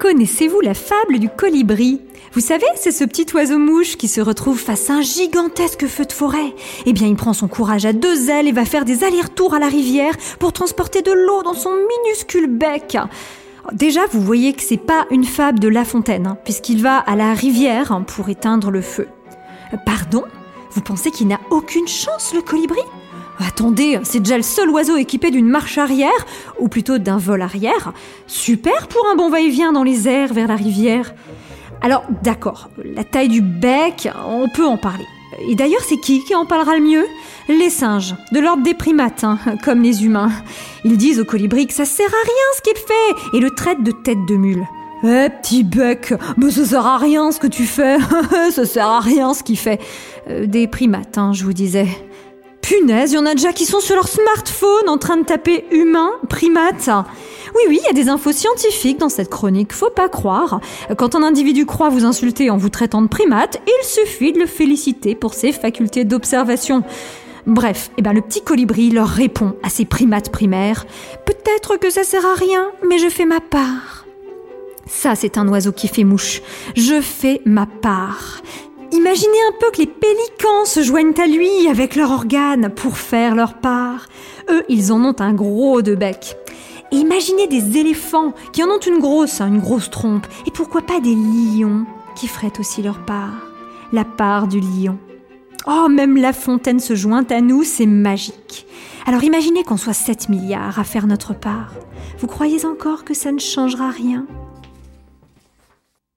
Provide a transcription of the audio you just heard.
Connaissez-vous la fable du colibri? Vous savez, c'est ce petit oiseau-mouche qui se retrouve face à un gigantesque feu de forêt. Eh bien, il prend son courage à deux ailes et va faire des allers-retours à la rivière pour transporter de l'eau dans son minuscule bec. Déjà, vous voyez que c'est pas une fable de La Fontaine, hein, puisqu'il va à la rivière hein, pour éteindre le feu. Euh, Pardon? Vous pensez qu'il n'a aucune chance, le colibri? Attendez, c'est déjà le seul oiseau équipé d'une marche arrière, ou plutôt d'un vol arrière. Super pour un bon va-et-vient dans les airs vers la rivière. Alors, d'accord, la taille du bec, on peut en parler. Et d'ailleurs, c'est qui qui en parlera le mieux? Les singes, de l'ordre des primates, hein, comme les humains. Ils disent au colibri que ça sert à rien ce qu'il fait, et le traitent de tête de mule. Eh, petit bec, mais ça sert à rien ce que tu fais. ça sert à rien ce qu'il fait. Euh, des primates, hein, je vous disais. Punaise, il y en a déjà qui sont sur leur smartphone en train de taper humain, primate. Oui, oui, il y a des infos scientifiques dans cette chronique, faut pas croire. Quand un individu croit vous insulter en vous traitant de primate, il suffit de le féliciter pour ses facultés d'observation. Bref, eh ben le petit colibri leur répond à ces primates primaires Peut-être que ça sert à rien, mais je fais ma part. Ça, c'est un oiseau qui fait mouche. Je fais ma part. Imaginez un peu que les pélicans se joignent à lui avec leurs organes pour faire leur part. Eux, ils en ont un gros de bec. Et imaginez des éléphants qui en ont une grosse, hein, une grosse trompe. Et pourquoi pas des lions qui feraient aussi leur part? La part du lion. Oh, même la fontaine se joint à nous, c'est magique. Alors imaginez qu'on soit 7 milliards à faire notre part. Vous croyez encore que ça ne changera rien?